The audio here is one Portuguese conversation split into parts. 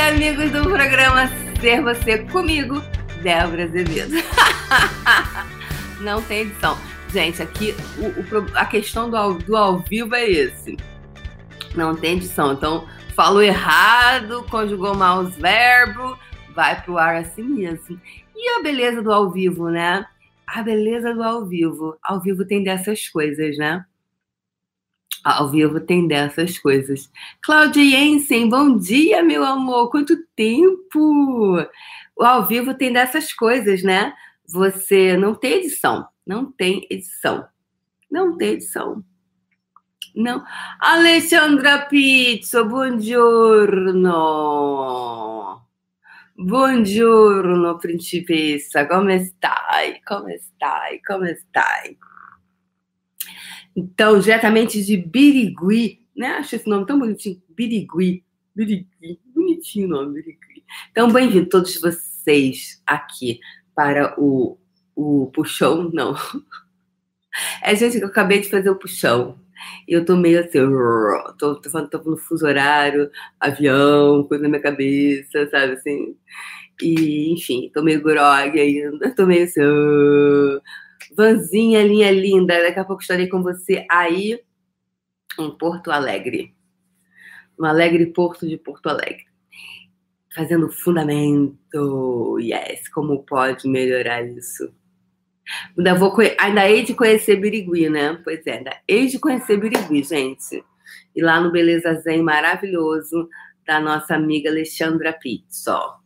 amigos do programa Ser Você comigo, Débora Azevedo. Não tem edição. Gente, aqui o, o, a questão do ao, do ao vivo é esse. Não tem edição. Então, falou errado, conjugou mal os verbos, vai pro ar assim mesmo. E a beleza do ao vivo, né? A beleza do ao vivo. Ao vivo tem dessas coisas, né? Ao vivo tem dessas coisas. Cláudia Jensen, bom dia, meu amor. Quanto tempo! O ao vivo tem dessas coisas, né? Você não tem edição. Não tem edição. Não tem edição. Não. Alessandra Pizzo, buongiorno. Buongiorno, principessa. Come stai? Come stai? Come stai? Então, diretamente de Birigui, né? Acho esse nome tão bonitinho. Birigui. Birigui. Bonitinho o nome, Birigui. Então, bem-vindo todos vocês aqui para o, o puxão, não. É, gente, que eu acabei de fazer o puxão. Eu tô meio assim, tô, tô, falando, tô no fuso horário, avião, coisa na minha cabeça, sabe assim? E, enfim, tô meio grog ainda, tô meio assim. Vanzinha, linha linda, daqui a pouco estarei com você aí em Porto Alegre. No Alegre Porto de Porto Alegre. Fazendo fundamento. Yes, como pode melhorar isso? Ainda, vou, ainda hei de conhecer Birigui, né? Pois é, ainda hei de conhecer Birigui, gente. E lá no Beleza Zen maravilhoso da nossa amiga Alexandra Pizzo.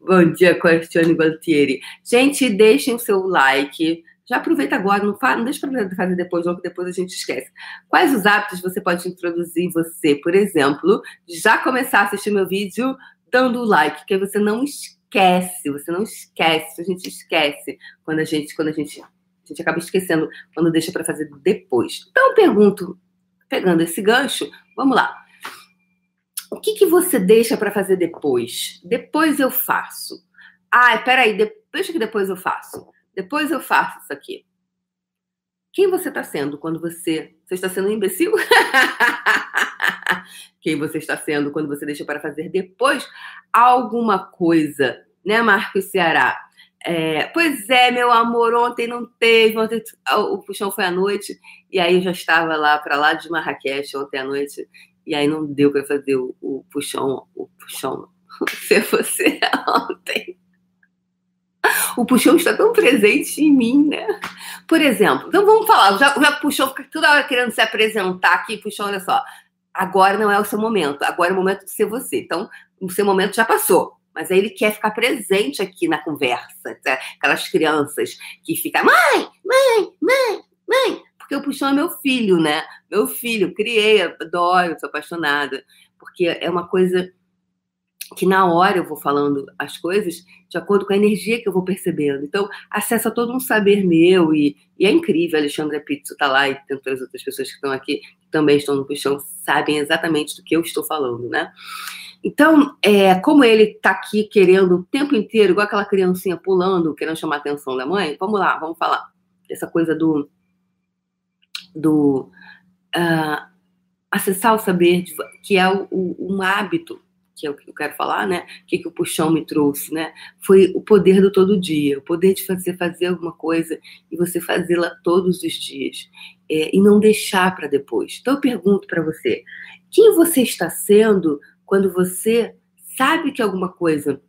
Bom dia, Questione Gualtieri. Gente, deixem seu like, já aproveita agora, não, faz, não deixa para fazer depois, não, que depois a gente esquece. Quais os hábitos você pode introduzir em você, por exemplo, já começar a assistir meu vídeo dando like, que você não esquece, você não esquece, a gente esquece quando a gente, quando a gente, a gente acaba esquecendo quando deixa para fazer depois. Então pergunto, pegando esse gancho, vamos lá. O que, que você deixa para fazer depois? Depois eu faço. Ah, peraí, de, deixa que depois eu faço. Depois eu faço isso aqui. Quem você está sendo quando você. Você está sendo um imbecil? Quem você está sendo quando você deixa para fazer depois alguma coisa, né, Marcos Ceará? É, pois é, meu amor, ontem não teve, ontem o puxão foi à noite, e aí eu já estava lá para lá de Marrakech ontem à noite, e aí não deu para fazer o, o puxão, o puxão, ser você ontem o puxão está tão presente em mim, né? Por exemplo, então vamos falar, já, já puxou, fica toda hora querendo se apresentar aqui, puxão, olha só. Agora não é o seu momento, agora é o momento de ser você. Então, o seu momento já passou. Mas aí ele quer ficar presente aqui na conversa. Tá? Aquelas crianças que ficam, mãe, mãe, mãe, mãe. Porque o puxão é meu filho, né? Meu filho, criei, adoro, sou apaixonada. Porque é uma coisa que na hora eu vou falando as coisas de acordo com a energia que eu vou percebendo. Então, acessa todo um saber meu e, e é incrível. A Alexandra Pizzo está lá e tem todas as outras pessoas que estão aqui, que também estão no puxão, sabem exatamente do que eu estou falando, né? Então, é, como ele está aqui querendo o tempo inteiro, igual aquela criancinha pulando, querendo chamar a atenção da mãe, vamos lá, vamos falar dessa coisa do, do uh, acessar o saber, que é o, o, um hábito que é o que eu quero falar, né? O que, que o puxão me trouxe, né? Foi o poder do todo dia, o poder de fazer fazer alguma coisa e você fazê-la todos os dias é, e não deixar para depois. Então eu pergunto para você, quem você está sendo quando você sabe que alguma coisa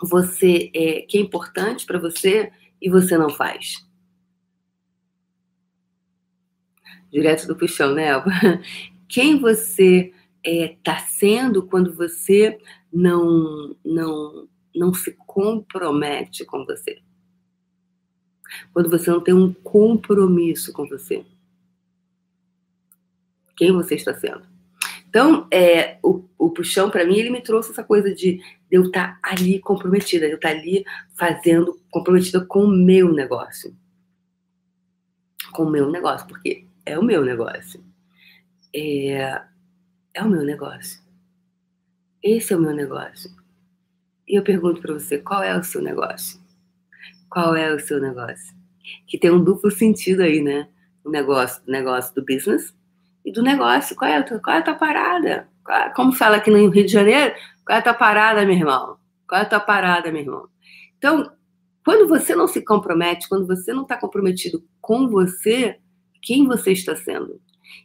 você é, que é importante para você e você não faz? Direto do puxão, né, Elba? Quem você está é, tá sendo quando você não, não, não se compromete com você. Quando você não tem um compromisso com você. Quem você está sendo? Então, é, o, o puxão, para mim, ele me trouxe essa coisa de, eu estar tá ali comprometida, eu estar tá ali fazendo, comprometida com o meu negócio. Com o meu negócio, porque é o meu negócio. É, é o meu negócio. Esse é o meu negócio. E eu pergunto para você, qual é o seu negócio? Qual é o seu negócio? Que tem um duplo sentido aí, né? O negócio, o negócio do business e do negócio. Qual é a tua, qual é a tua parada? Como fala aqui no Rio de Janeiro, Qual é a tua parada, meu irmão? Qual é a tua parada, meu irmão? Então, quando você não se compromete, quando você não está comprometido com você, quem você está sendo?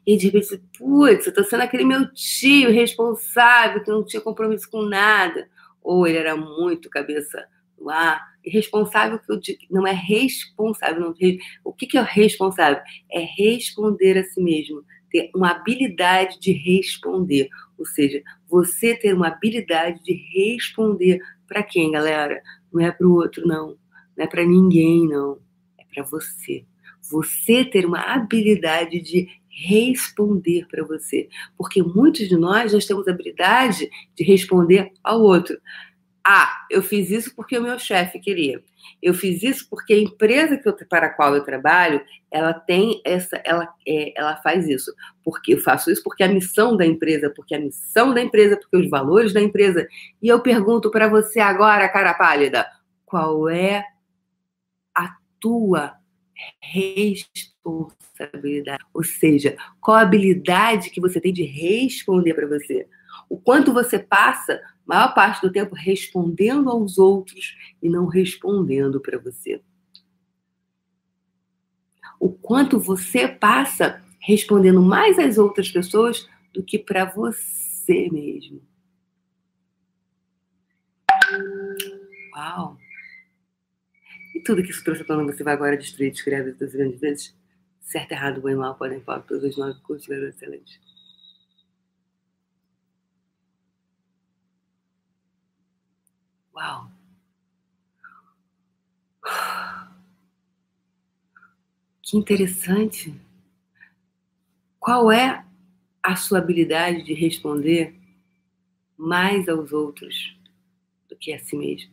E de repente, putz, eu estou sendo aquele meu tio responsável, que não tinha compromisso com nada. Ou ele era muito cabeça no ar. Responsável que eu digo, não é responsável. Não, o que, que é responsável? É responder a si mesmo, ter uma habilidade de responder. Ou seja, você ter uma habilidade de responder para quem, galera? Não é para o outro, não. Não é para ninguém, não. É para você. Você ter uma habilidade de responder para você. Porque muitos de nós, nós temos a habilidade de responder ao outro. Ah, eu fiz isso porque o meu chefe queria. Eu fiz isso porque a empresa que eu, para a qual eu trabalho, ela tem essa, ela, é, ela faz isso. Porque eu faço isso porque a missão da empresa, porque a missão da empresa, porque os valores da empresa. E eu pergunto para você agora, cara pálida, qual é a tua responsabilidade. Ou seja, qual a habilidade que você tem de responder para você? O quanto você passa, maior parte do tempo, respondendo aos outros e não respondendo para você. O quanto você passa respondendo mais às outras pessoas do que para você mesmo. Uau! Tudo que isso trouxe à tona você vai agora destruir, descreve das grandes vezes. Certo, errado, bom e mal podem falar todos os nove cursos, garoto excelente. Uau! Que interessante. Qual é a sua habilidade de responder mais aos outros do que a si mesmo?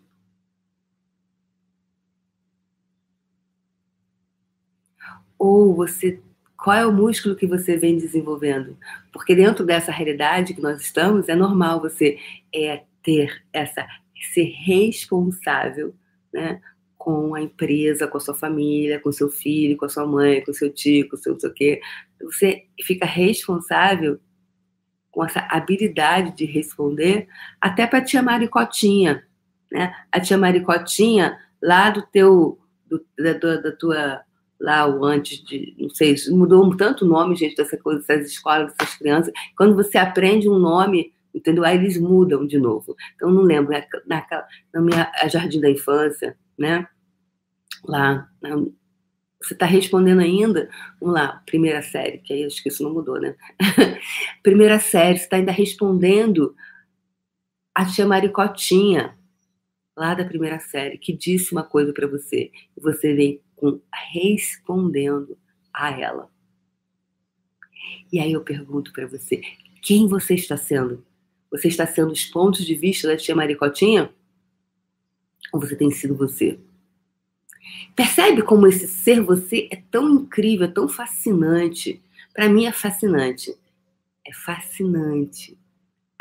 Ou você qual é o músculo que você vem desenvolvendo? Porque dentro dessa realidade que nós estamos, é normal você é, ter essa ser responsável, né, com a empresa, com a sua família, com seu filho, com a sua mãe, com seu tio, com seu não sei o quê. Você fica responsável com essa habilidade de responder até para tia Maricotinha, né? A tia Maricotinha lá do teu do, da, da tua lá o antes de, não sei, mudou tanto nome, gente, dessa coisa, dessas escolas, dessas crianças. Quando você aprende um nome, entendeu? Aí eles mudam de novo. Então, não lembro, é na, na minha Jardim da Infância, né? Lá, na, você está respondendo ainda, vamos lá, primeira série, que aí eu acho que isso não mudou, né? primeira série, você está ainda respondendo a tia Maricotinha, lá da primeira série, que disse uma coisa para você, e você vem respondendo a ela. E aí eu pergunto para você, quem você está sendo? Você está sendo os pontos de vista da tia Maricotinha? Ou você tem sido você? Percebe como esse ser você é tão incrível, é tão fascinante? Para mim é fascinante. É fascinante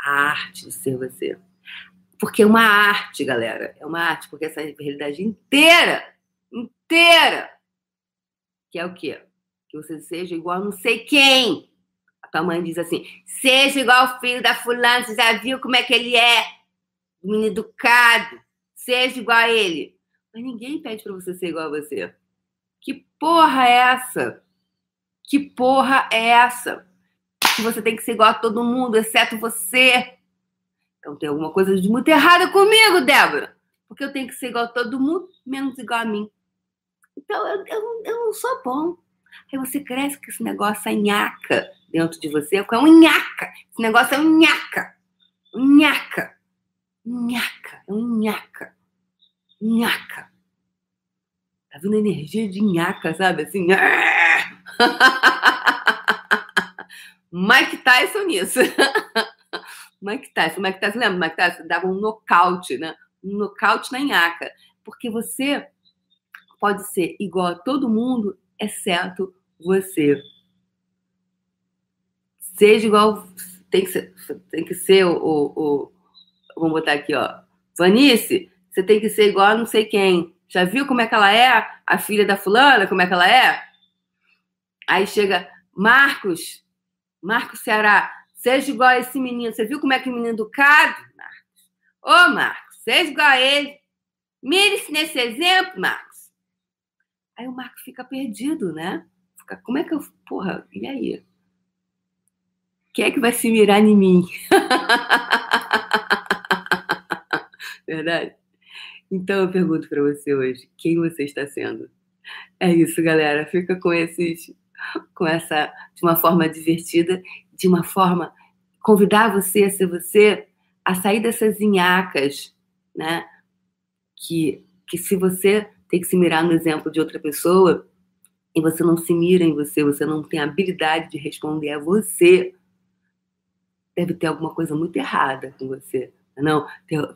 a arte de ser você. Porque é uma arte, galera. É uma arte, porque essa realidade inteira inteira. Que é o quê? Que você seja igual a não sei quem. A tua mãe diz assim: seja igual ao filho da fulana, você já viu como é que ele é? Menino educado. Seja igual a ele. Mas ninguém pede para você ser igual a você. Que porra é essa? Que porra é essa? Que você tem que ser igual a todo mundo, exceto você. Então tem alguma coisa de muito errada comigo, Débora. Porque eu tenho que ser igual a todo mundo, menos igual a mim. Então, eu, eu, eu não sou bom. Aí você cresce com esse negócio é nhaca dentro de você, é um nhaca. Esse negócio é um nhaca. Um nhaca. Nhaca. É um nhaca. Nhaca. Tá vendo a energia de nhaca, sabe? Assim. Mike Tyson nisso. Mike Tyson. Mike Tyson, lembra? Mike Tyson dava um nocaute, né? Um nocaute na nhaca. Porque você pode ser igual a todo mundo, exceto você. Seja igual. Tem que ser, tem que ser o, o, o Vamos botar aqui, ó. Vanice, você tem que ser igual a não sei quem. Já viu como é que ela é? A filha da fulana, como é que ela é? Aí chega Marcos, Marcos Ceará, seja igual a esse menino. Você viu como é que o menino é educado? Marcos. Ô, Marcos, seja igual a ele. Mire-se nesse exemplo, Marcos. Aí o Marcos fica perdido, né? Fica, como é que eu. Porra, e aí? Quem é que vai se mirar em mim? Verdade? Então eu pergunto para você hoje, quem você está sendo? É isso, galera. Fica com esses, com essa, de uma forma divertida, de uma forma convidar você a ser você, a sair dessas inhacas, né? Que, que se você tem que se mirar no exemplo de outra pessoa e você não se mira em você, você não tem habilidade de responder a você, deve ter alguma coisa muito errada com você. Não,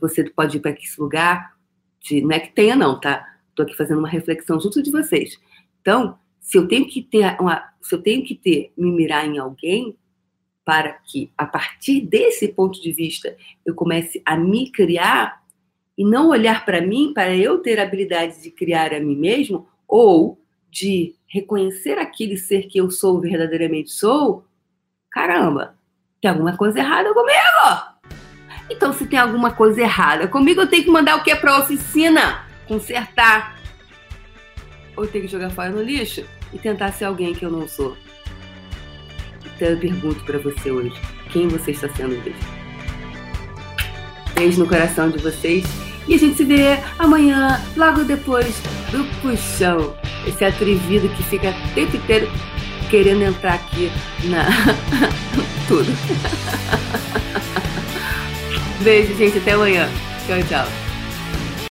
você pode ir para esse lugar, de, não é que tenha não, tá? Estou aqui fazendo uma reflexão junto de vocês. Então, se eu tenho que ter uma, se eu tenho que ter me mirar em alguém para que a partir desse ponto de vista eu comece a me criar e não olhar para mim para eu ter a habilidade de criar a mim mesmo ou de reconhecer aquele ser que eu sou verdadeiramente sou, caramba, tem alguma coisa errada comigo. Então, se tem alguma coisa errada comigo, eu tenho que mandar o que para a oficina? Consertar. Ou tenho que jogar fora no lixo e tentar ser alguém que eu não sou. Então, eu pergunto para você hoje: quem você está sendo hoje? Beijo no coração de vocês. E a gente se vê amanhã, logo depois do puxão. Esse atrevido que fica o tempo inteiro querendo entrar aqui na. tudo. Beijo, gente. Até amanhã. Tchau, tchau.